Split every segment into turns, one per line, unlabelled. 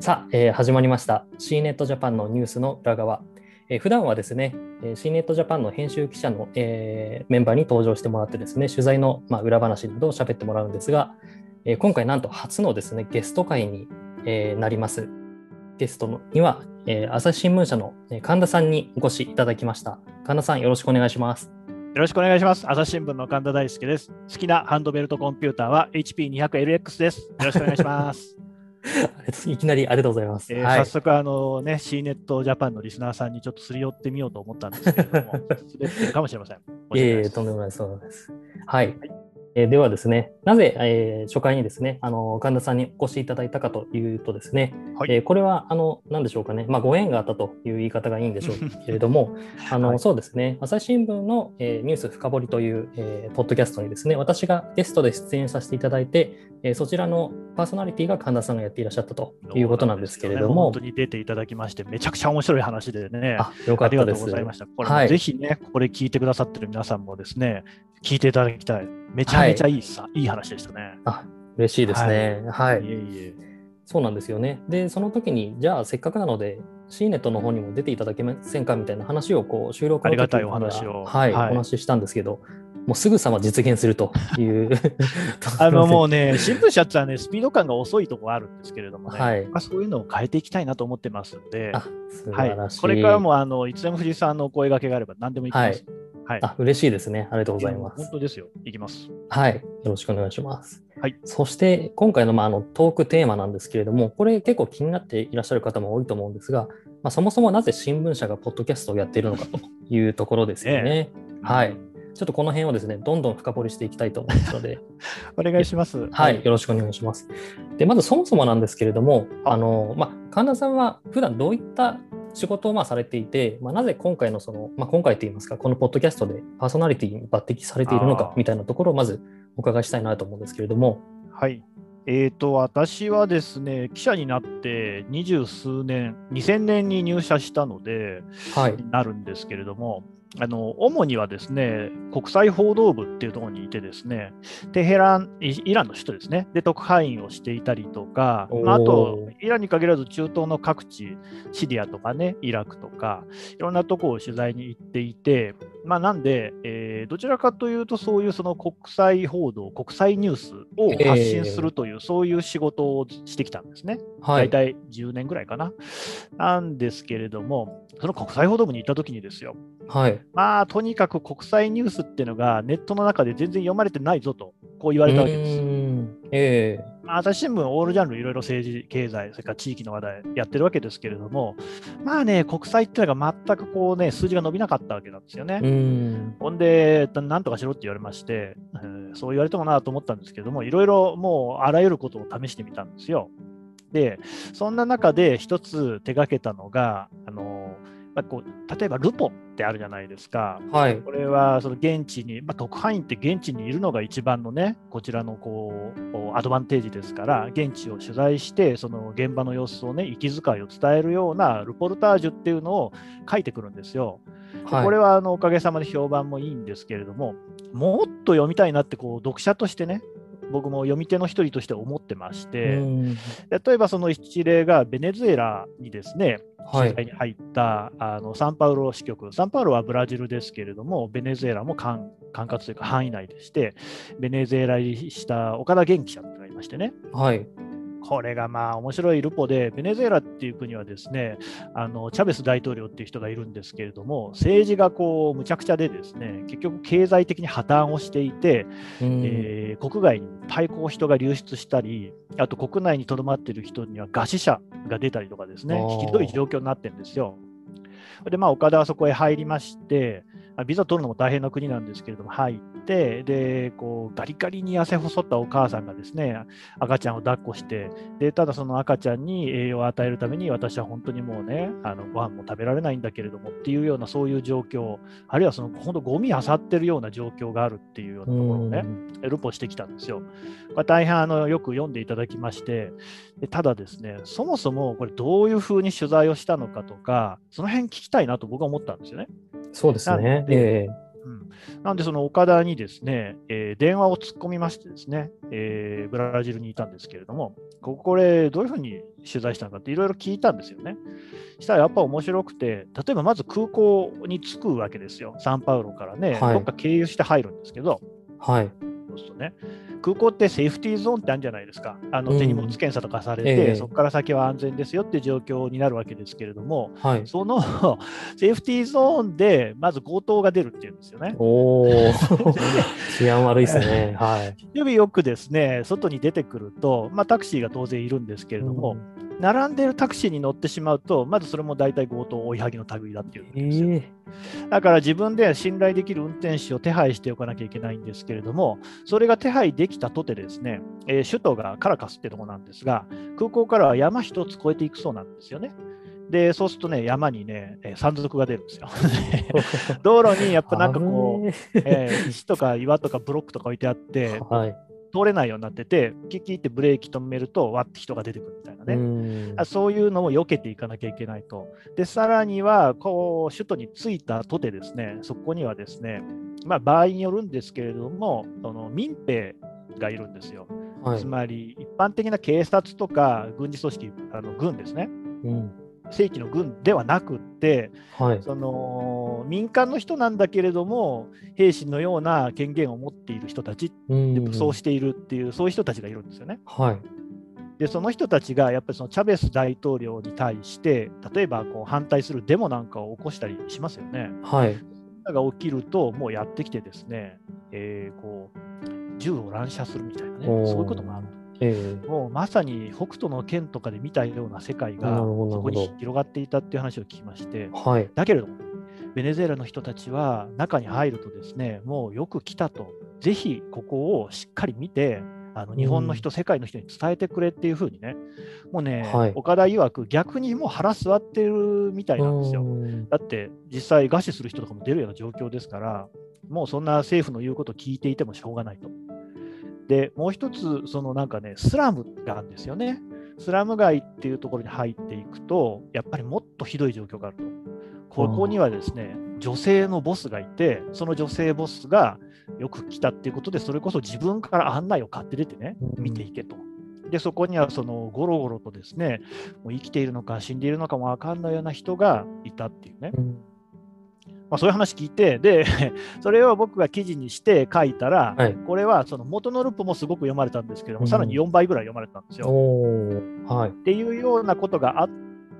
さあ、えー始まりました C ネットジャパンのニュースの裏側。えー普段はですね、えー C ネットジャパンの編集記者の、えーメンバーに登場してもらってですね、取材の、まあ、裏話などを喋ってもらうんですが、えー今回なんと初のですね、ゲスト会に、えーなります。ゲストのには、えー朝日新聞社のえー神田さんにお越しいただきました。神田さん、よろしくお願いします。
よろしくお願いします。朝日新聞の神田大輔です。好きなハンドベルトコンピューターは HP200LX です。よろしくお願いします。
いきなりありがとうございます。
えー
はい
早速、あのね、C ネットジャパンのリスナーさんにちょっとすり寄ってみようと思ったんですけれども、滑ってるかもしれません。い
いえいえ、とんでもない。そうなんです。はい。えーではですね、なぜ、えー初回にですね、あの神田さんにお越しいただいたかというとですね、
はい。
えーこれは、あの、なんでしょうかね、まあ、ご縁があったという言い方がいいんでしょうけれども、あの、
はい
そうですね、朝日新聞の、えーニュース深掘りという、えーポッドキャストにですね、私がゲストで出演させていただいて、えーそちらのパーソナリティが神田さんがやっていらっしゃったということなんですけれども、
本当に出ていただきまして、めちゃくちゃ面白い話でね、
あ、よか
ありがとう
ったです。
ございました。これ
はい。
もぜひね、これ聞いてくださってる皆さんもですね、聞いていただきたい。めちゃめちゃいいさ、い、い話でしたね。
あ、嬉しいですね。はい
いえいえ。
そうなんですよね。で、その時に、じゃあせっかくなので、C ネットの方にも出ていただけませんかみたいな話をこう収録の時
ありがたい
に
お話を
はい、
はい
お話ししたんですけど、もうすぐさま実現するという。
あのもうね、新聞社ってのはね、スピード感が遅いところあるんですけれどもね、
はい
まあ、そういうのを変えていきたいなと思ってますんで、
あ、素
はい
晴らしい。
これからもあのいつでも藤井さんのお声掛けがあれば何でも行きます。はい。
あ、嬉しいですね。ありがとうございま
本
す。
当ですよ。行きます。
はい、よろしくお願いします。
はい。
そして、今回の,、まあ、あのトークテーマなんですけれども、これ結構気になっていらっしゃる方も多いと思うんですが、まあ、そもそもなぜ新聞社がポッドキャストをやっているのかというところですよね。はい。ちょっとこの辺をですね、どんどん深掘りしていきたいと思いますので、
お願いします。
はい、よろしくお願いします。で、まずそもそもなんですけれども、
あ
あの、まあ、神田さんは普段どういった仕事をまあされていて、まあ、なぜ今回のその、まあ、今回といいますか、このポッドキャストでパーソナリティに抜擢されているのかみたいなところをまずお伺いしたいなと思うんですけれども、
はい。えー、と私はですね、記者になって二十数年、2000年に入社したので、
はい。
なるんですけれども、あの主にはですね、国際報道部っていうところにいてですね、テヘラン、イイランの首都ですね、で特派員をしていたりとか、まあ、あ
お
と
ー、
イランに限らず中東の各地、シリアとかね、イラクとか、いろんなところを取材に行っていて、まあ、なんで、えーどちらかというと、そういうその国際報道、国際ニュースを発信するという、そういう仕事をしてきたんですね。
はい。
大体10年ぐらいかな。なんですけれども、その国際報道部に行った時にですよ、
はい。
まあ、とにかく国際ニュースっていうのがネットの中で全然読まれてないぞと、こう言われたわけです。
え
まあ、朝日新聞、オールジャンル、いろいろ政治、経済、それから地域の話題やってるわけですけれども、まあね、国際っていうのが全くこうね、数字が伸びなかったわけなんですよね。ほんで、なんとかしろって言われまして、えーそう言われてもなと思ったんですけども、いろいろもうあらゆることを試してみたんですよ。で、そんな中で一つ手がけたのが、あのまあ、こう例えばルポってあるじゃないですか。
はい。
これはその現地に、まあ、特派員って現地にいるのが一番のね、こちらのこうアドバンテージですから、現地を取材して、その現場の様子をね、息遣いを伝えるようなルポルタージュっていうのを書いてくるんですよ。
はい。
これはあのおかげさまで評判もいいんですけれども、もっと読みたいなってこう読者としてね、僕も読み手の一人として思ってまし
う
て、
ーん
例えばその一例がベネズエラにですね、
はい。
取材に入ったあのサンパウロ支局、サンパウロはブラジルですけれども、ベネズエラも管管轄というか範囲内でして、ベネズエラ入りした岡田元記者がいましてね、
はい。
これがまあ面白いルポで、ベネズエラっていう国はですね、あのチャベス大統領っていう人がいるんですけれども、政治がこうむちゃくちゃでですね、結局経済的に破綻をしていて、
うーん
えー国外にいっぱいこう人が流出したり、あと国内にとどまっている人には餓死者が出たりとかですねひどい状況になってるんですよ。で、まあ、岡田はそこへ入りまして、あビザ取るのも大変な国なんですけれども、入って、で、こう、ガリガリに痩せ細ったお母さんがですね、赤ちゃんを抱っこして、で、ただその赤ちゃんに栄養を与えるために、私は本当にもうね、あのご飯も食べられないんだけれどもっていうような、そういう状況、あるいはその、本当、ゴミ漁ってるような状況があるっていうようなところをね、ルポしてきたんですよ。これ大変あのよく読んでいただきましてで、ただですね、そもそもこれどういうふうに取材をしたのかとか、その辺聞きたいなと僕は思ったんですよね。
そうですね。
なんで
え
うん、なんで、その岡田にですね、えー、電話を突っ込みましてですね、えー、ブラジルにいたんですけれども、ここれ、どういうふうに取材したのかっていろいろ聞いたんですよね。したらやっぱ面白くて、例えばまず空港に着くわけですよ、サンパウロからね、はい、どっか経由して入るんですけど、
はい、
するとね、空港ってセーフティーゾーンってあるじゃないですか、あの手荷物検査とかされて、うんえ。ー、そこから先は安全ですよっていう状況になるわけですけれども、はい、その セーフティーゾーンでまず強盗が出るっていうんですよね。
お治安悪いですね。はい、
指よくですね外に出てくると、まあ、タクシーが当然いるんですけれども、うん並んでるタクシーに乗ってしまうと、まずそれも大体強盗追いはぎの類だっていうんですよ、えー、だから自分で信頼できる運転手を手配しておかなきゃいけないんですけれども、それが手配できたとてですね、えー、首都がカラカスってとこなんですが、空港からは山一つ越えていくそうなんですよね。で、そうするとね、山にね、えー、山賊が出るんですよ。道路にやっぱなんかこう、えー、石とか岩とかブロックとか置いてあって、はい、通れないようになってて、キキってブレーキ止めると、わって人が出てくるみたいなね。うそういうのを避けていかなきゃいけないと。で、さらには、こう、首都に着いたとてですね、そこにはですね、まあ、場合によるんですけれども、その民兵がいるんですよ。はい、つまり、一般的な警察とか軍事組織、あの軍ですね。うん正規の軍ではなくって、はい、その民間の人なんだけれども兵士のような権限を持っている人たちで武装しているっていうそういう人たちがいるんですよね。
はい、
でその人たちがやっぱりそのチャベス大統領に対して例えばこう反対するデモなんかを起こしたりしますよね。
はい、
が起きるともうやってきてですね、えー、こう銃を乱射するみたいなねそういうこともあると。えー、もうまさに北斗の剣とかで見たような世界がそこに広がっていたっていう話を聞きまして、はい、だけれども、ベネズエラの人たちは中に入るとですね、もうよく来たと、ぜひここをしっかり見て、あの日本の人、うん、世界の人に伝えてくれっていうふうにね、もうね、はい、岡田曰く逆にもう腹座ってるみたいなんですよ。だって実際餓死する人とかも出るような状況ですから、もうそんな政府の言うことを聞いていてもしょうがないと。で、もう一つ、そのなんかね、スラムがあるんですよね。スラム街っていうところに入っていくと、やっぱりもっとひどい状況があると。ここにはですね、女性のボスがいて、その女性ボスがよく来たっていうことで、それこそ自分から案内を買って出てね、見ていけと。で、そこにはそのゴロゴロとですね、もう生きているのか死んでいるのかも分かんないような人がいたっていうね。まあ、そういう話聞いて、で、それを僕が記事にして書いたら、はい、これはその元のルポもすごく読まれたんですけども、うん、さらに4倍ぐらい読まれたんですよ。はい、っていうようなことがあっ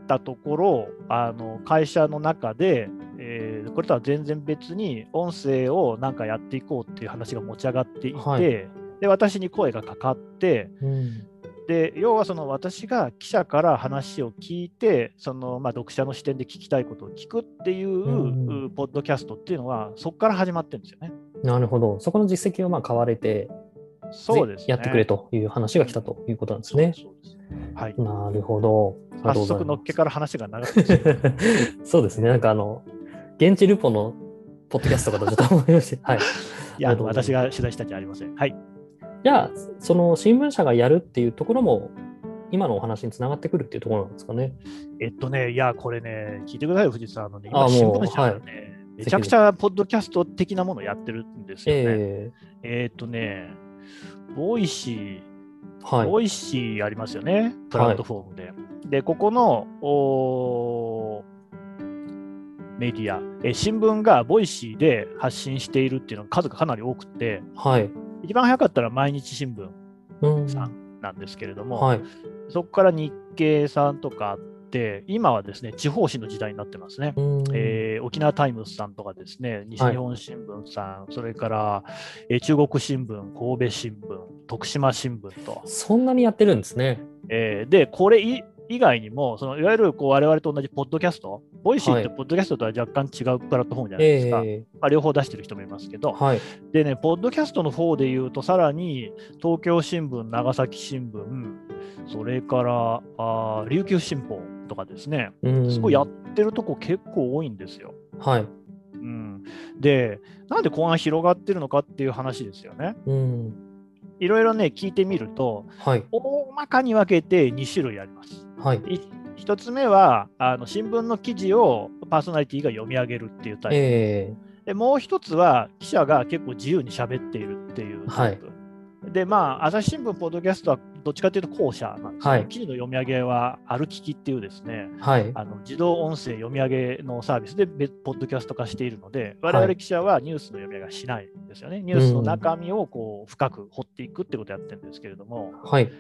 たところ、あの会社の中で、えー、これとは全然別に音声をなんかやっていこうっていう話が持ち上がっていて、はい、で私に声がかかって、うん、で要はその私が記者から話を聞いてその、まあ、読者の視点で聞きたいことを聞くっていう、うん、ポッドキャストっていうのはそこから始まってるんですよね。
なるほどそこの実績をまあ買われて
そうです、ね、
やってくれという話が来たということなんですね。はい、なるほど。
早速のっけから話が長く
そうですね。なんかあの現地ルポのポッドキャストかとちょっと思いました。はい。
いや、私が取材したんじゃありません。はい。
じゃあ、その新聞社がやるっていうところも、今のお話につながってくるっていうところなんですかね。
えっとね、いや、これね、聞いてください、藤さん。あのね、今、新聞社がね、はい、めちゃくちゃポッドキャスト的なものをやってるんですよね。えー、えー、っとね、 Voicy、はい、 Voicy ありますよね、プラットフォームで。はい、で、ここのおメディアえ、新聞が Voicy で発信しているっていうのが数がかなり多くて、
はい、
一番早かったら毎日新聞さんなんですけれども、うんはい、そこから日経さんとかあって、今はですね、地方紙の時代になってますね。えー、沖縄タイムズさんとかですね、西日本新聞さん、はい、それから、えー、中国新聞、神戸新聞、徳島新聞と。
そんなにやってるんですね。
えー、で、これ以外にも、そのいわゆるこう我々と同じポッドキャスト、 Voicy ってポッドキャストとは若干違うプラットフォームじゃないですか。はい、まあ、両方出してる人もいますけど、はい、でね、ポッドキャストの方で言うと、さらに東京新聞、長崎新聞、それからあ琉球新報とかですね、すごいやってるとこ結構多いんですよ。
はい。
うん、で、なんでこんな広がってるのかっていう話ですよね。
うん
いろいろね、聞いてみると、はい、大まかに分けて2種類あります。
はい、
1つ目はあの新聞の記事をパーソナリティが読み上げるっていうタイプ。えーでもう一つは、記者が結構自由に喋っているっていうタイプ。で、まあ、朝日新聞、ポッドキャストはどっちかというと後者なんですね。
はい
記事の読み上げは、歩ききっていうですね、
はい。
あの自動音声読み上げのサービスで別ポッドキャスト化しているので、我
はい
々記者はニュースの読み上げはしないんですよね。ニュースの中身をこう深く掘っていくってことをやってるんですけれども、
はい。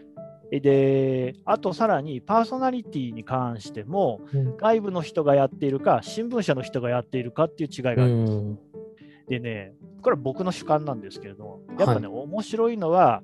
で、あとさらにパーソナリティに関しても、
うん
外部の人がやっているか、新聞社の人がやっているかっていう違いがあ
う
るんです。
ん。
でね、これは僕の主観なんですけれども、やっぱね、面白いのは、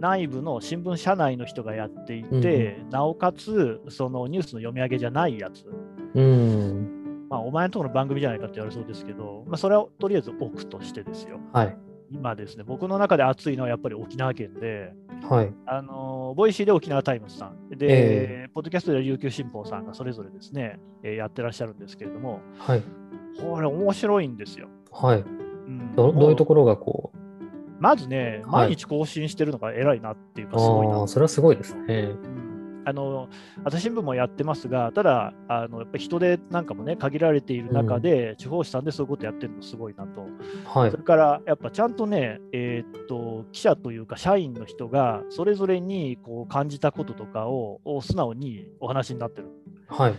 内部の新聞社内の人がやっていて、なおかつ、そのニュースの読み上げじゃないやつ、
うん。
まあ、お前のところの番組じゃないかって言われそうですけど、まあ、それをとりあえず置くとしてですよ。
はい。
今ですね、僕の中で熱いのはやっぱり沖縄県で、
はい。
あの Voicy で沖縄タイムズさん、で、ポッドキャストでは琉球新報さんがそれぞれですね、えーやってらっしゃるんですけれども、
はい。
これ面白いんですよ。
はい。
うん
どどういうと
も
ころがこう、
まずね、
はい
毎日更新してるのが偉いなっていうか、すごいな
ああ、それはすごいですね。
うんあの朝日新聞もやってますが、ただ、あのやっぱり人手なんかもね、限られている中で、地方紙さんでそういうことやってるのすごいなと。
はい
そ。れからやっぱちゃんとね、えーっと記者というか社員の人がそれぞれにこう感じたこととかをを素直にお話になってる。
はい。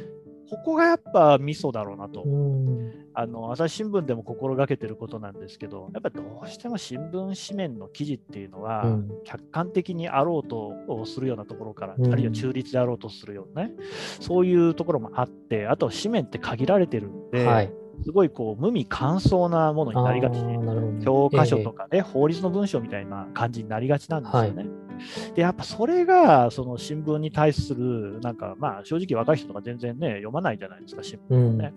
ここがやっぱミソだろうなと。
うん。
あの朝日新聞でも心がけてることなんですけど、やっぱどうしても新聞紙面の記事っていうのは、
うん
客観的にあろうとするようなところから、
うん
あるいは中立であろうとするようなね、そういうところもあって、あと紙面って限られてるんで、
はい。
すごいこう無味乾燥なものになりがち。
あーなるほど
教科書とかね、法律の文章みたいな感じになりがちなんですよね。で、やっぱそれが、その新聞に対する、なんかまあ正直若い人とか全然ね、読まないじゃないですか、新聞
ええうん。
ね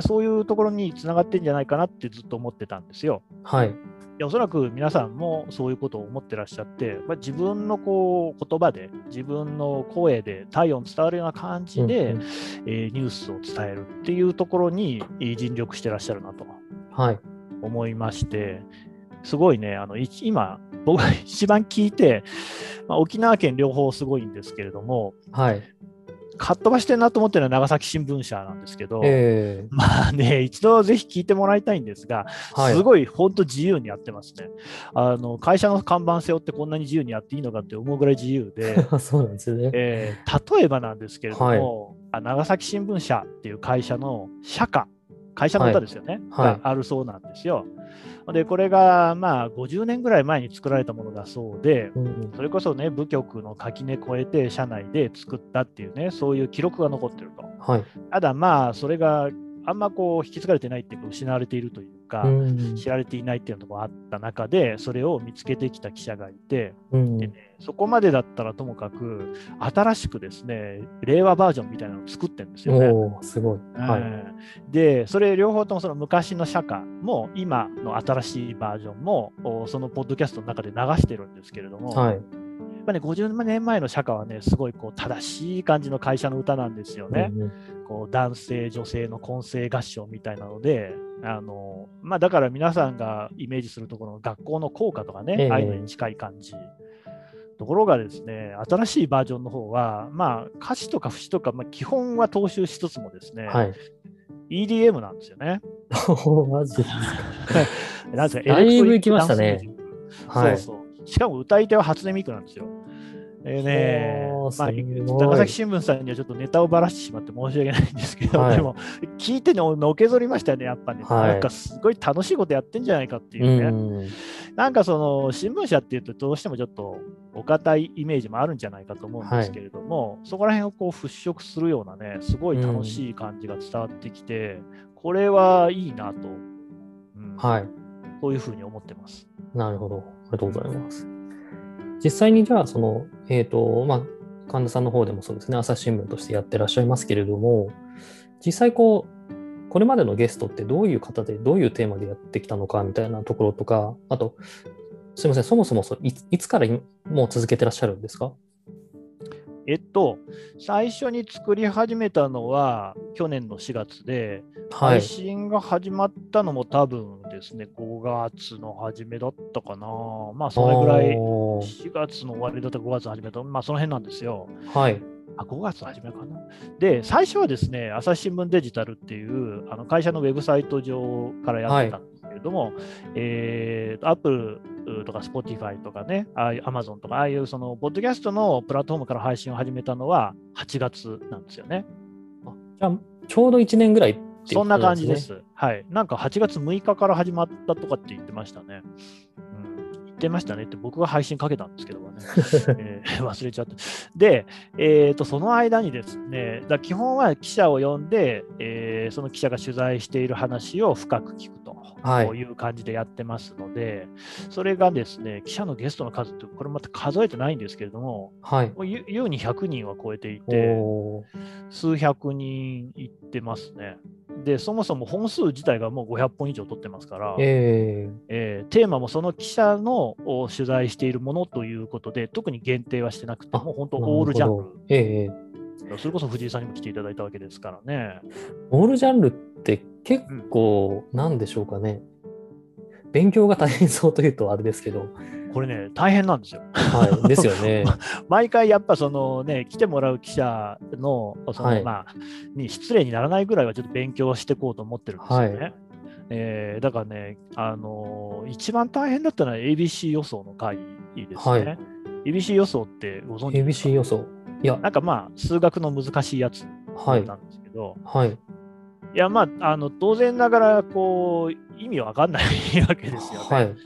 そういうところにつながってんじゃないかなってずっと思ってたんですよ。
はい。
でおそらく皆さんもそういうことを思ってらっしゃって、まあ、自分のこう言葉で、自分の声で体温伝わるような感じで、
うんうん
えーニュースを伝えるっていうところにえー尽力してらっしゃるなと
はい。
思いまして、すごいね、あのい今、僕が 一番聞いて、まあ、沖縄県両方すごいんですけれども、
はい。
かっ飛ばしてるなと思ってるのは長崎新聞社なんですけど、
ええ
まあね、一度ぜひ聞いてもらいたいんですが、
はい。
すごい本当自由にやってますね。あの会社の看板背負ってこんなに自由にやっていいのかって思うぐらい自由で、
そうなんですね。
えー例えばなんですけれども、あ長崎新聞社っていう会社の社歌、会社の歌ですよね、
はいはい
があるそうなんですよ。で、これがまあ50年ぐらい前に作られたものだそうで、それこそね、部局の垣根越えて社内で作ったっていうね、そういう記録が残ってると。
はい。
ただまあ、それがあんまこう引き継がれてないっていうか、失われているというか、
うん
知られていないっていうのもあった中で、それを見つけてきた記者がいて、
うん
でね、そこまでだったらともかく、新しくですね、令和バージョンみたいなのを作ってるんですよね。
すごい。はい。
うんで、それ両方ともその昔の社歌も、今の新しいバージョンも、おそのポッドキャストの中で流してるんですけれども、
はい。
やっぱね、50年前の社歌はね、すごいこう正しい感じの会社の歌なんですよね。
うんうん
こう男性、女性の混声合唱みたいなので、あのまあ、だから皆さんがイメージするところの学校の校歌とかね、
ええ
ああいうのに近い感じ。ところがですね、新しいバージョンの方は、まあ、歌詞とか節とか、まあ、基本は踏襲しつつもですね、
はい。
EDM なんですよね。
マジですか。
なんですか
だいぶ行きましたね
そうそう。しかも歌い手は初音ミクなんですよ。えーねまあ、長崎新聞さんにはちょっとネタをばらしてしまって申し訳ないんですけど、
はい
でも聞いてののけぞりましたよね、やっぱね、
はい
なんかすごい楽しいことやってんじゃないかっていううね、
ん。
なんかその新聞社っていうと、どうしてもちょっとお堅いイメージもあるんじゃないかと思うんですけれども、そこら辺をこう払拭するようなね、すごい楽しい感じが伝わってきて、これはいいなと、うん
はい。
そういうふうに思ってます。
なるほど。ありがとうございます。実際にじゃあ、その、えっ、と、まあ、神田さんの方でもそうですね、朝日新聞としてやってらっしゃいますけれども、実際こう、これまでのゲストってどういう方で、どういうテーマでやってきたのかみたいなところとか、あと、すみません、そもそもそいつからもう続けてらっしゃるんですか？
えっと、最初に作り始めたのは去年の4月で、配
はい。
信が始まったのも多分ですね、5月の初めだったかな。まあ、それぐらい、
おー
4月の終わりだったか5月の初めた、まあ、その辺なんですよ。
はい。
あ5月初めかな。で、最初はですね、朝日新聞デジタルっていうあの会社のウェブサイト上からやってたんですけれども、はい、えー、Apple とか Spotify とかね、Amazon とか、ああいうそのポッドキャストのプラットフォームから配信を始めたのは8月なんですよね。
あじゃあ、ちょうど1年ぐらい
そんな感じです。はい。なんか8月6日から始まったとかって言ってましたね。ってましたねって僕が配信かけたんですけどね、えー、忘れちゃって。で、えーと、その間にですね、だ基本は記者を呼んで、えー、その記者が取材している話を深く聞くと。はい、いう感じでやってますので、それがですね、記者のゲストの数って、これまた数えてないんですけれども、はい、優に100人は超えていて、数百人いってますね。で、そもそも本数自体がもう500本以上取ってますから、えー、えー、テーマもその記者の取材しているものということで、特に限定はしてなくて、もう本当、オールジャンル。えー、それこそ藤井さんにも来ていただいたわけですからね。
オールジャンルって結構、なんでしょうかね、うん、勉強が大変そうというとあれですけど。
これね、大変なんですよ。
はい、ですよね。
毎回やっぱそのね、来てもらう記者の、その、はい、まあ、に失礼にならないぐらいはちょっと勉強していこうと思ってるんですよね。はい、えー、だからね、あのー、一番大変だったのは ABC 予想の会ですね。はい、ABC 予想ってご存知ですか
?ABC 予想。
いや、なんかまあ、数学の難しいやつなんですけど、はい、いや、まあ、あの当然ながらこう意味わかんないわけですよね。はい、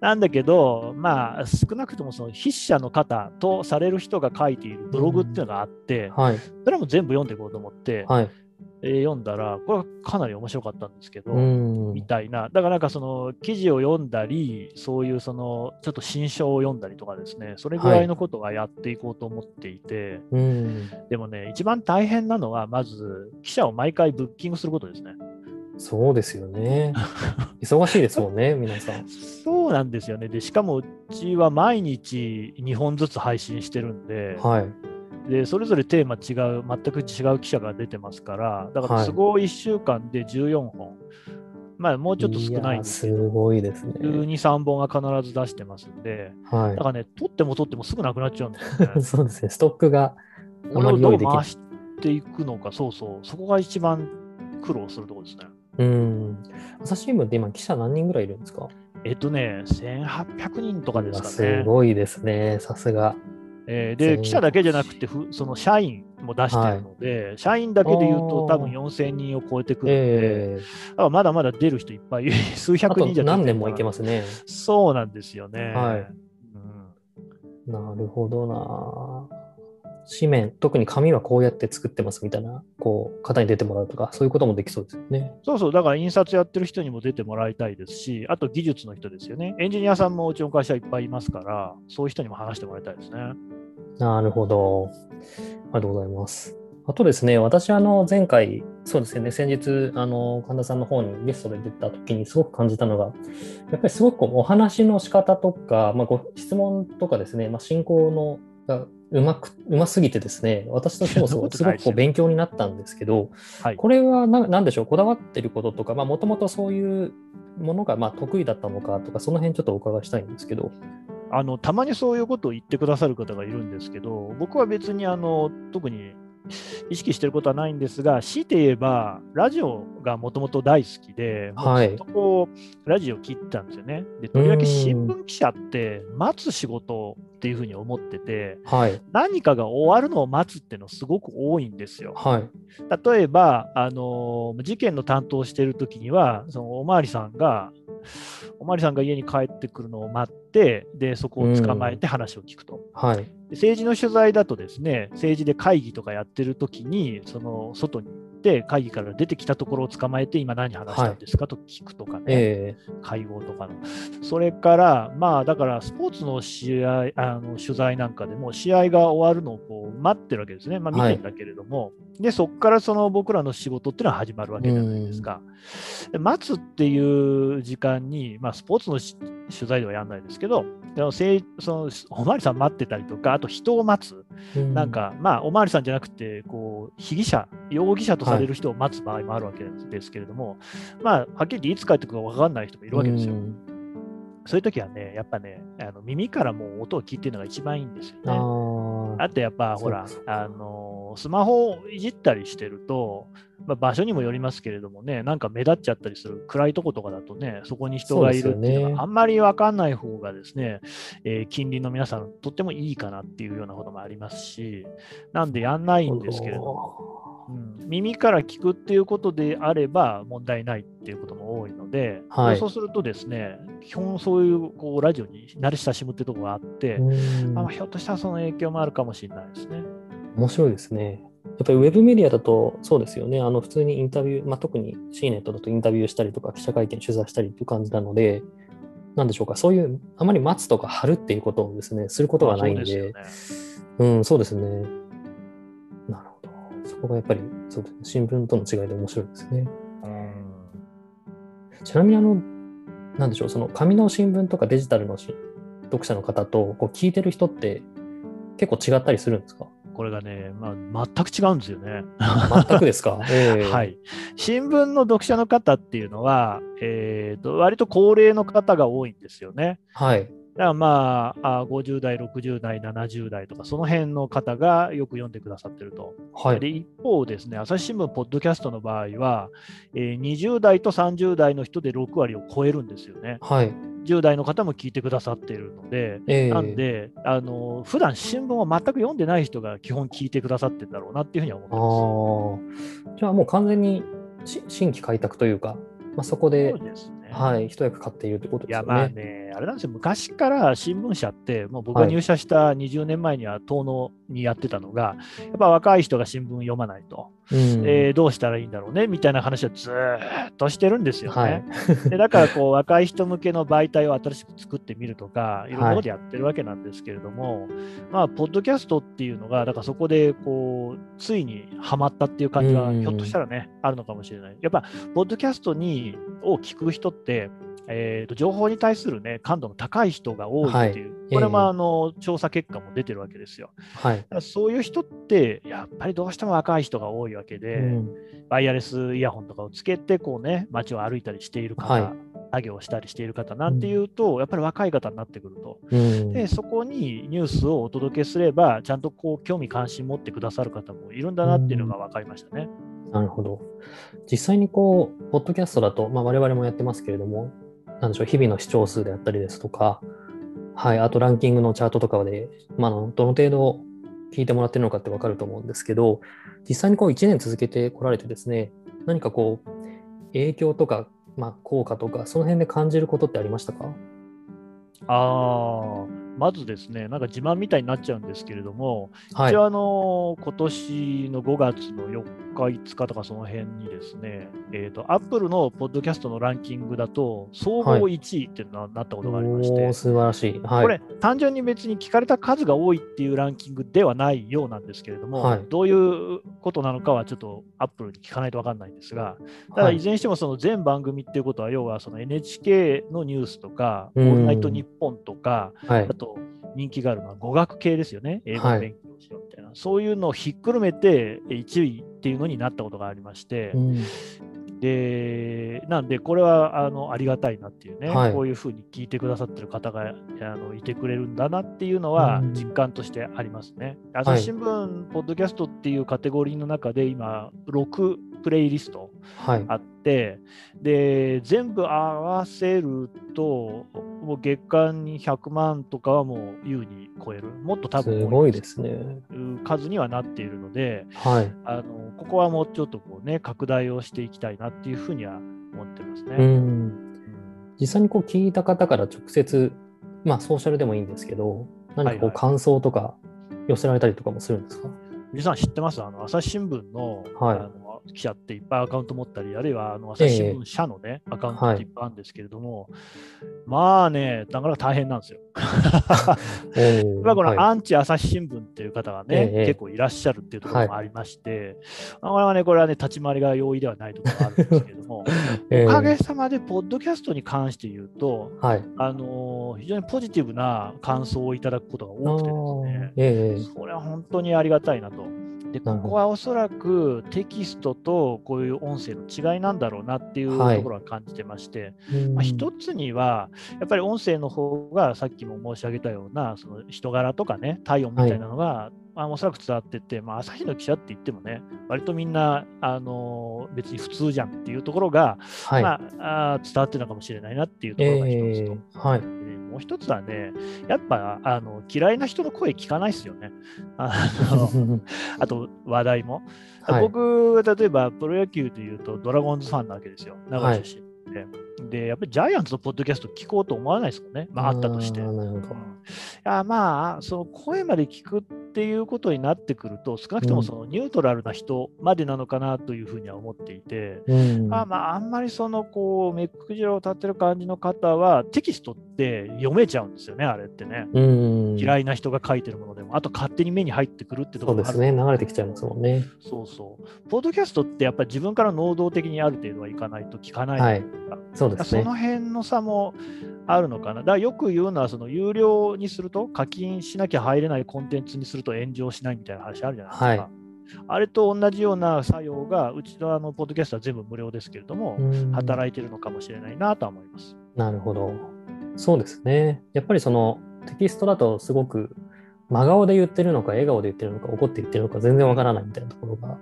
なんだけど、まあ、少なくともその筆者の方とされる人が書いているブログっていうのがあって、うん。はい、それも全部読んでいこうと思って、はい、え読んだら、これはかなり面白かったんですけど、みたいな、だからなんかその記事を読んだり、そういうそのちょっと新書を読んだりとかですね、それぐらいのことはやっていこうと思っていて、はい、でもね、一番大変なのは、まず記者を毎回ブッキングすることですね。
そうですよね。忙しいですもんね、皆さん。
そうなんですよね。で、しかもうちは毎日2本ずつ配信してるんで、はい、でそれぞれテーマ違う、全く違う記者が出てますから、だから都合1週間で14本、はい、まあもうちょっと少ないんですけど、
すごいですね。
12、3本は必ず出してますんで、はい、だからね、取っても取ってもすぐなくなっちゃうんですよね。
そうですね、ストックが
あまり用意できない。回していくのか、そうそう、そこが一番苦労するところですね。
うん。朝日新聞って今、記者何人ぐらいいるんですか？
えっとね、1800人とかですかね。
すごいですね、さすが。
えー、で、記者だけじゃなくて、その社員も出してるので、はい、社員だけで言うと多分4000人を超えてくるので、えー、まだまだ出る人いっぱい、数百人じゃ
何年もいけますね。
そうなんですよね。はい。
うん、なるほどな。紙面、特に紙はこうやって作ってますみたいな、こう、方に出てもらうとか、そういうこともできそうですよね。
そうそう、だから印刷やってる人にも出てもらいたいですし、あと技術の人ですよね。エンジニアさんもうちの会社いっぱいいますから、そういう人にも話してもらいたいですね。
なるほど。ありがとうございます。あとですね、私、あの、前回、そうですね、先日、あの、神田さんの方にゲストで出た時にすごく感じたのが、やっぱりすごくお話の仕方とか、まあ、ご質問とかですね、まあ、進行のがうまく、うますぎてですね、私としても すごく勉強になったんですけど、はい、これは何でしょう、こだわってることとか、もともとそういうものがまあ得意だったのかとか、その辺ちょっとお伺いしたいんですけど。
あのたまにそういうことを言ってくださる方がいるんですけど、僕は別にあの特に意識してることはないんですが、強いて言えば、ラジオがもともと大好きで、ずっとこう、ラジオ切ったんですよね。で、とりわけ新聞記者って待つ仕事っていうふうに思ってて、はい、何かが終わるのを待つっていうのすごく多いんですよ。はい、例えば、あの事件の担当してる時には、そのおまわりさんが、おまわりさんが家に帰ってくるのを待って、でそこを捕まえて話を聞くと。はい、政治の取材だとですね、政治で会議とかやってる時に、その外にって会議から出てきたところを捕まえて今何話したんですかと聞くとかね、えー、会合とかの。それから、まあだからスポーツの試合あの取材なんかでも試合が終わるのをこう待ってるわけですね、まあ、見てんだけれども、はい、でそこからその僕らの仕事っていうのは始まるわけじゃないですか。で待つっていう時間に、まあ、スポーツの取材ではやらないですけど、でもそのおまわりさん待ってたりとか、あと人を待つ、なんか、まあ、おまわりさんじゃなくて、こう被疑者、容疑者とされる人を待つ場合もあるわけですけれども、はい、まあ、はっきり言っていつ帰ってくるか分かんない人もいるわけですよ。そういう時はね、やっぱね、あの耳からもう音を聞いてるのが一番いいんですよね。あとやっぱほら、あののスマホをいじったりしてると、まあ、場所にもよりますけれどもね、なんか目立っちゃったりする暗いとことかだとね、そこに人がいるっていうのは、あんまり分かんない方がですね、えー、近隣の皆さん、とってもいいかなっていうようなこともありますし、なんでやんないんですけれども。うん、耳から聞くっていうことであれば問題ないっていうことも多いので、はい、そうするとですね、基本そういうこうラジオに慣れ親しむっていうところがあって、あひょっとしたらその影響もあるかもしれないですね。
面白いですね。やっぱりウェブメディアだとそうですよね。あの普通にインタビュー、まあ、特に C ネットだとインタビューしたりとか記者会見取材したりっていう感じなので、なんでしょうか、そういうあまり待つとか貼るっていうことをですね、することがないんで、うね、うん、そうですね。なるほど。そこがやっぱりそうですね、新聞との違いで面白いですね。ちなみにあの、なんでしょう、その紙の新聞とかデジタルの読者の方とこう聞いてる人って結構違ったりするんですか？
これがね、まあ、全く違うんですよね。
全くですか、
えー、はい。新聞の読者の方っていうのは、えーと、割と高齢の方が多いんですよね。
はい。
だからまあ、50代、60代、70代とか、その辺の方がよく読んでくださってると。はい、で一方ですね、朝日新聞、ポッドキャストの場合は、えー、20代と30代の人で6割を超えるんですよね。
はい、
10代の方も聞いてくださっているので、えー、なんで、あの普段新聞を全く読んでない人が基本聞いてくださってるんだろうなっていうふうには思って
ます。じゃあもう完全に新規開拓というか、まあ、そこで、ね、はい、一役買っているということですよね。いやまあ
ね、あれなんですよ、昔から新聞社って、もう僕が入社した20年前には遠野にやってたのが、やっぱ若い人が新聞読まないと、うん、えー、どうしたらいいんだろうねみたいな話をずっとしてるんですよね。はい、でだからこう、若い人向けの媒体を新しく作ってみるとか、いろんなことやってるわけなんですけれども、はい、まあ、ポッドキャストっていうのが、だからそこでこう、ついにはまったっていう感じは、ひょっとしたらね、あるのかもしれない。やっぱ、ポッドキャストにを聞く人って、えーと、情報に対する、ね、感度の高い人が多いっていう、はい、これもあの、えー、調査結果も出てるわけですよ。
はい、
そういう人って、やっぱりどうしても若い人が多いわけで、うん、ワイヤレスイヤホンとかをつけて、こうね、街を歩いたりしている方、はい、作業をしたりしている方なんていうと、うん、やっぱり若い方になってくると、うん、で、そこにニュースをお届けすれば、ちゃんとこう興味関心持ってくださる方もいるんだなっていうのが分かりましたね。
なるほど。実際にこう、ポッドキャストだと、まあ、我々もやってますけれども、なんでしょう、日々の視聴数であったりですとか、はい、あとランキングのチャートとかで、まあ、どの程度聞いてもらってるのかってわかると思うんですけど、実際にこう1年続けてこられてですね、何かこう、影響とか、まあ、効果とか、その辺で感じることってありましたか？
ああ、まずですね、なんか自慢みたいになっちゃうんですけれども、はい、一応あの、今年の5月の4日、5日とかその辺にですね、えっ、ー、と、アップルのポッドキャストのランキングだと、総合1位っていうのはなったことがありまして、はい、
素晴らしい、
はい、これ、単純に別に聞かれた数が多いっていうランキングではないようなんですけれども、はい、どういうことなのかはちょっとアップルに聞かないと分かんないんですが、ただいずれにしてもその全番組っていうことは、要はその NHK のニュースとか、オールナイトニッポンとか、あとと人気があるのは語学系ですよね、英語勉強しようみたいな、はい、そういうのをひっくるめて1位っていうのになったことがありまして、うん、でなんで、これはあのありがたいなっていうね、はい、こういうふうに聞いてくださってる方があのいてくれるんだなっていうのは実感としてありますね。うん、朝日新聞、はい、ポッドキャストっていうカテゴリーの中で今、6プレイリストあって、はい、で全部合わせると、もう月間に100万とかはもう優に超える、もっと多分
す。ごいですね。
数にはなっているので、
はい、
あのここはもうちょっとこう、ね、拡大をしていきたいなっていうふうには思ってますね。うん。
実際にこう聞いた方から直接、まあ、ソーシャルでもいいんですけど、何かこう感想とか寄せられたりとかもするんですか、はいはい、
皆さん知ってます？あの朝日新聞の,、はい、あの記者っていっぱいアカウント持ったり、あるいはあの朝日新聞社のね、えー、アカウントってい。っぱいあるんですけれども、はい、まあね、なかなか大変なんですよ。まあこのアンチ朝日新聞っていう方がね、えー、結構いらっしゃるっていうところもありまして、はい、なかなかね、これはね、立ち回りが容易ではないところがあるんですけれども、えー、おかげさまで、ポッドキャストに関して言うと、はい、あの非常にポジティブな感想をいただくことが多くてですね、それは本当にありがたいなと。でここはおそらくテキストとこういう音声の違いなんだろうなっていうところは感じてまして、はい、まあ、一つにはやっぱり音声の方がさっきも申し上げたようなその人柄とかね体温みたいなのがあおそらく伝わってて、まあ、朝日の記者って言ってもね、割とみんな、あの別に普通じゃんっていうところが、
はい。
まあ、あ伝わってるのかもしれないなっていうところが一つと、
えーはい。
でもう一つはね、やっぱあの嫌いな人の声聞かないですよね。あの あと話題も。
はい
僕、例えばプロ野球でいうとドラゴンズファンなわけですよ、名古屋出身で。で、やっぱりジャイアンツのポッドキャスト聞こうと思わないですもんね、まあ、あったとして。
あ
まあ、その声まで聞くっていうことになってくると、少なくと
うん
もそのニュートラルな人までなのかなというふうには思っていて、
うん
まあまあ、あんまりそのこう目くじらを立てる感じの方は、テキストって読めちゃうんですよね、あれってね。
うん。
嫌いな人が書いてるものでも、あと勝手に目に入ってくるってところもある
そうですね。流れてきちゃいますもんね。
そうそう。ポッドキャストってやっぱり自分から能動的にある程度はいかないと聞かない
はい
とい
そうですね
その。辺の差もあるのかな。だからよく言うのは、その有料にすると、課金しなきゃ入れないコンテンツにすると炎上しないみたいな話あるじゃないですか。
はい
あれと同じような作用が、うちのあのポッドキャストは全部無料ですけれども、
うん
働いてるのかもしれないなとは思います。
なるほど。そうですね。やっぱりそのテキストだとすごく真顔で言ってるのか、笑顔で言ってるのか、怒って言ってるのか、全然わからないみたいなところが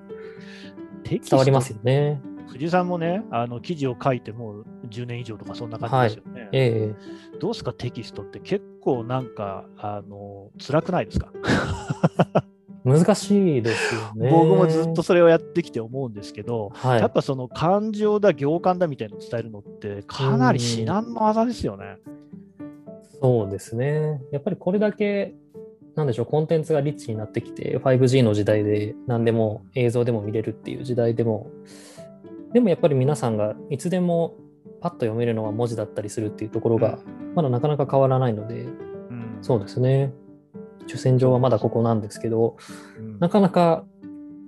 伝わりますよね。
藤井さんもね、あの記事を書いてもう10年以上とかそんな感じですよね。
え
どうですか、テキストって結構なんか、あの辛くないですか、
え 難しいですよね。
僕もずっとそれをやってきて思うんですけど、
はい、
やっぱその感情だ、行間だみたいなのを伝えるのって、かなり至難の技ですよね。
そうですね。やっぱりこれだけ、なんでしょう、コンテンツがリッチになってきて、5G の時代で何でも映像でも見れるっていう時代でも、でもやっぱり皆さんがいつでもパッと読めるのは文字だったりするっていうところが、まだなかなか変わらないので、
うん
そうですね。主戦場はまだここなんですけど、
うん
なかなか、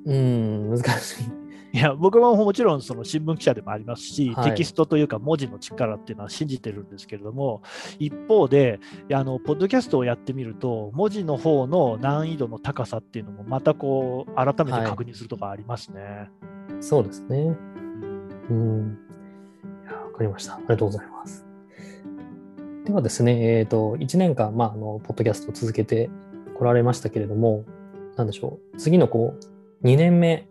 うん、難しい。
いや僕ももちろんその新聞記者でもありますし、
はい
テキストというか文字の力っていうのは信じてるんですけれども、一方で、あのポッドキャストをやってみると、文字の方の難易度の高さっていうのも、またこう改めて確認するとかありますね。
そうですね。
うん
かりました。ありがとうございます。ではですね、えっ、と、1年間、まあ、あの、ポッドキャストを続けてこられましたけれども、なんでしょう。次のこう、2年目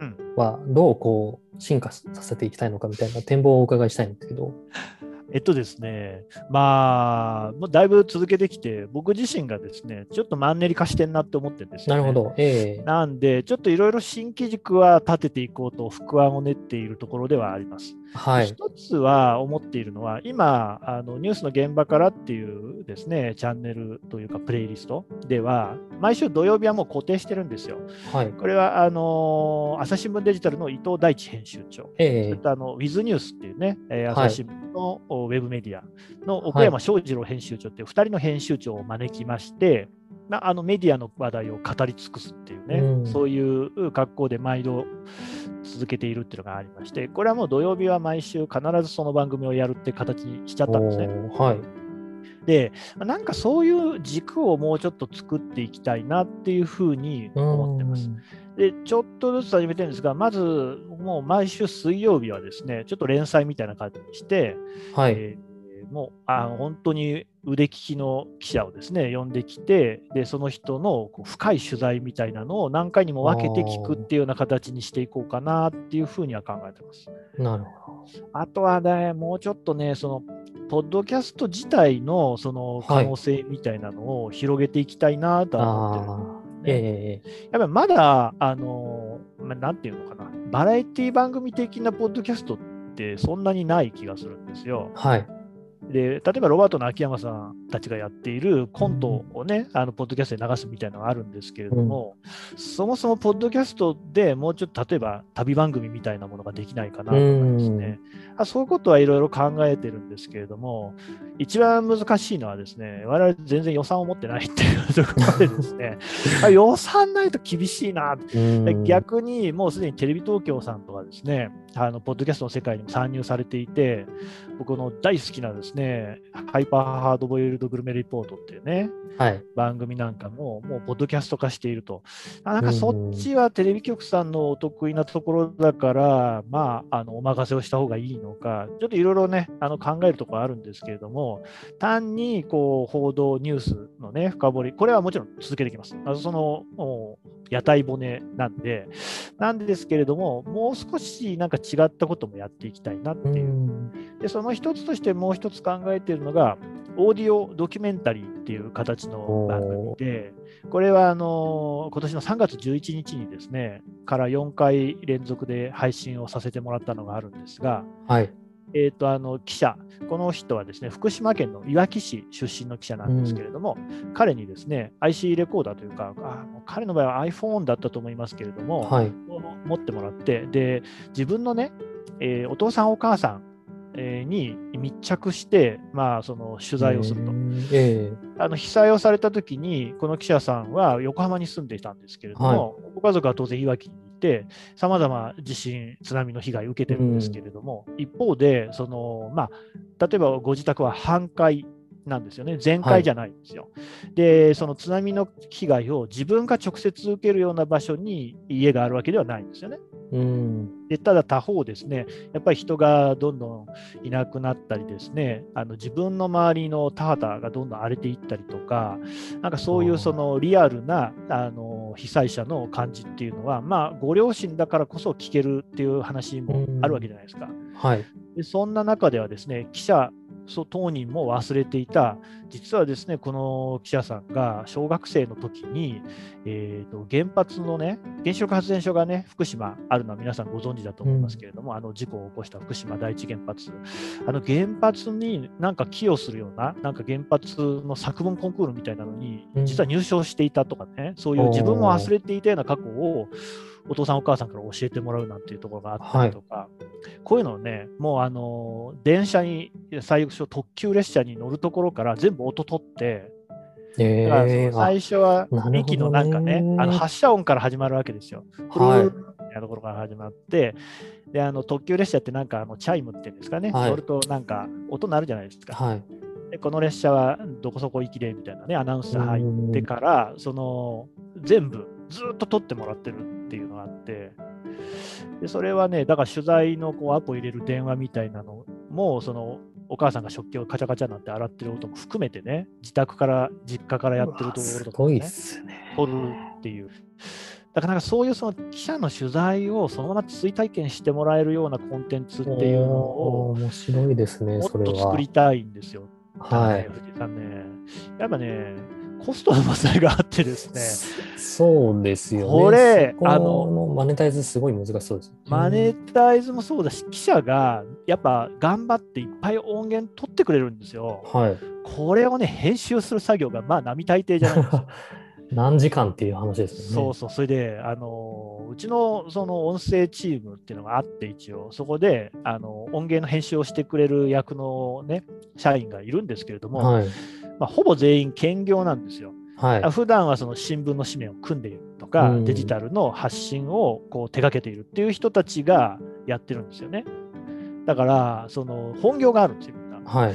うん
はどうこう、進化させていきたいのかみたいな展望をお伺いしたいんですけど。
えっとですね、まあ、もうだいぶ続けてきて、僕自身がですね、ちょっとマンネリ化してんなって思ってるんですよ、ね。
なるほど。ええ
なんで、ちょっといろいろ新機軸は立てていこうと、腹案を練っているところではあります。
はい。
一つは思っているのは、今、あのニュースの現場からっていうですね、チャンネルというか、プレイリストでは、毎週土曜日はもう固定してるんですよ。
はい。
これは、あの朝日新聞デジタルの伊藤大地編集長。そ
ええ
れとあの、ウィズニュースっていうね、朝日新聞のおウェブメディアの奥山翔二郎編集長っていう2人の編集長を招きまして、まあ、あのメディアの話題を語り尽くすっていうね、
うん
そういう格好で毎度続けているっていうのがありまして、これはもう土曜日は毎週必ずその番組をやるって形にしちゃったんですね。
はい。
で、まあなんかそういう軸をもうちょっと作っていきたいなっていうふうに思ってます。で、ちょっとずつ始めてるんですが、まずもう毎週水曜日はですね、ちょっと連載みたいな感じにして、
はい。
えーもうあの本当に腕利きの記者をですね呼んできてでその人のこう深い取材みたいなのを何回にも分けて聞くっていうような形にしていこうかなっていうふうには考えてます。
なるほ
あとはねもうちょっとねそのポッドキャスト自体のその可能性みたいなのを広げていきたいなと
ど。
は思ってる。
ああ。ええ
やっぱりまだ、あの、まあなんていうのかな、バラエティ番組的なポッドキャストってそんなにない気がするんですよ。
はい。
で、例えばロバートの秋山さんたちがやっているコントをね、あのポッドキャストで流すみたいなのがあるんですけれども、そもそもポッドキャストでもうちょっと例えば旅番組みたいなものができないかなとかですね、あそういうことはいろいろ考えてるんですけれども、一番難しいのはですね、我々全然予算を持ってないっていうところでですね、あ予算ないと厳しいな、
うん。
逆にもうすでにテレビ東京さんとかですね、あのポッドキャストの世界にも参入されていて、僕の大好きなですね、ハイパーハードボイルドグルメリポートっていうね、
はい。
番組なんかも、もうポッドキャスト化していると。あなんかそっちはテレビ局さんのお得意なところだから、まあ、あのお任せをした方がいいのか、ちょっといろいろね、あの考えるところあるんですけれども、単にこう報道、ニュースのね、深掘り、これはもちろん続けていきます。あのその屋台骨なんで、なんですけれども、もう少しなんか違ったこともやっていきたいなって
う
いう。
ん。
で、その一つとしてもう一つ考えているのが、オーディオドキュメンタリーっていう形の番組で、これはあの今年の3月11日にですね、から4回連続で配信をさせてもらったのがあるんですが、
はい。
えー、とあの記者、この人はですね福島県のいわき市出身の記者なんですけれども、彼にですね IC レコーダーというか、あ彼の場合は iPhone だったと思いますけれども、
はい。
持ってもらって、で自分のね、えーお父さん、お母さん、えーに密着して、まあ、その取材をすると。
ええ
あの被災をされたときに、この記者さんは横浜に住んでいたんですけれども、ご家族は当然いわきにさまざま地震、津波の被害を受けてるんですけれども、一方でその、まあ、例えばご自宅は半壊なんですよね、全壊じゃないんですよ。で、その津波の被害を自分が直接受けるような場所に家があるわけではないんですよね。
うん。
でただ他方ですね、やっぱり人がどんどんいなくなったりですね、あの自分の周りの田畑がどんどん荒れていったりとか、なんかそういうそのリアルなあの被災者の感じっていうのは、まあ、ご両親だからこそ聞けるっていう話もあるわけじゃないですか。
はい。
でそんな中ではですね、記者そう当人も忘れていた、実はですね、この記者さんが小学生の時に、えーと原発のね、原子力発電所がね、福島あるのは皆さんご存知だと思いますけれども、あの事故を起こした福島第一原発、あの原発になんか寄与するような、なんか原発の作文コンクールみたいなのに
う、ん。
実は入賞していたとかね、そういう自分も忘れていたような過去を、お父さんお母さんから教えてもらうなんていうところがあったりとか、こういうのをね、もうあの電車に、最初、特急列車に乗るところから全部音取って、
え
だからそ
え
の最初は駅のなんかね、あの発車音から始まるわけですよ。
はい。
みたいなところから始まって、であの特急列車ってなんかあのチャイムっていうんですかね、
はい。
乗るとなんか音鳴るじゃないですか。
はい。
でこの列車はどこそこ行きでみたいなね、アナウンス入ってから、その全部ずっと撮ってもらってるっていうのがあって、でそれはね、だから取材のこうアポ入れる電話みたいなのも、そのお母さんが食器をカチャカチャなんて洗ってる音も含めてね、自宅から、実家からやってるところ
す
とか、
ごいっ
ね、
すね。
撮るっていう。だからなんかそういうその記者の取材をそのまま追体験してもらえるようなコンテンツっていうのを
面白いですね、
もっ
それは。
と作りたいんですよ。
はい。
藤井さんね。やっぱね、コストの問題があってですね、
そうですよね。
これあ
のマネタイズすごい難しそうです。
マネタイズもそうだし、記者がやっぱ頑張っていっぱい音源取ってくれるんですよ。
はい。
これをね、編集する作業がまあ並大抵じゃないですか。
何時間っていう話ですよね。
そうそう、それで、あのうちのその音声チームっていうのがあって、一応、そこであの音源の編集をしてくれる役の、ね、社員がいるんですけれども、
はい。
まあ、ほぼ全員兼業なんですよ。
はい。
普段はその新聞の紙面を組んでいるとか、
うん
デジタルの発信をこう手掛けているっていう人たちがやってるんですよね。だから、その本業があるんですよ。
はい。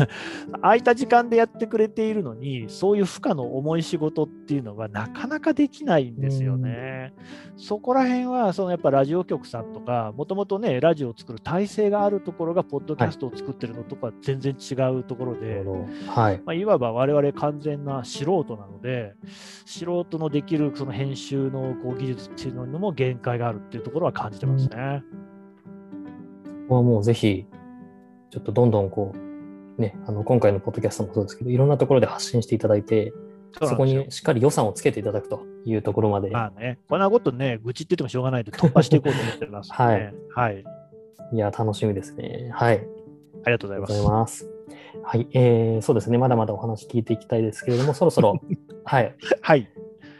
空いた時間でやってくれているのに、そういう負荷の重い仕事っていうのはなかなかできないんですよね。そこら辺は、そのやっぱラジオ局さんとか、もともとね、ラジオを作る体制があるところが、ポッドキャストを作ってるのとか全然違うところで、
はい。
まあ、いわば我々完全な素人なので、素人のできるその編集のこう技術っていうのにも限界があるっていうところは感じてますね。
ここはもうぜひ、ちょっとどんどんこう、ね、あの今回のポッドキャストもそうですけど、いろんなところで発信していただいて、そこにしっかり予算をつけていただくというところまで、
まあね、こんなことね、愚痴って言ってもしょうがないんで、突破していこうと思ってます、ね。
はい。
はい。
いや、楽しみですね。はい。
ありがとうございます。
ありがとうございます。はい、えー、そうですね、まだまだお話聞いていきたいですけれども、そろそろ、はい、
はい。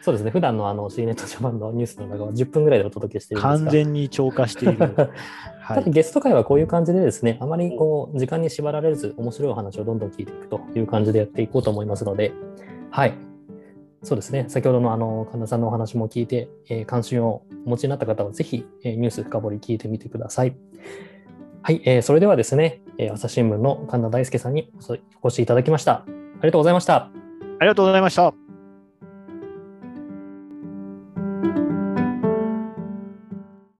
そうですね、普段のあの C ネットジャパンのニュースの中を10分ぐらいでお届けしている
完全に超過している。はい、
ただゲスト会はこういう感じでですね、あまりこう時間に縛られず、面白いお話をどんどん聞いていくという感じでやっていこうと思いますので、はい。そうですね、先ほどのあの神田さんのお話も聞いて、えー、関心をお持ちになった方は、ぜひ、えー、ニュース深掘り聞いてみてください。はい、えー、それではですね、えー、朝日新聞の神田大輔さんにお越しいただきました。ありがとうございました。あ
りがとうございました。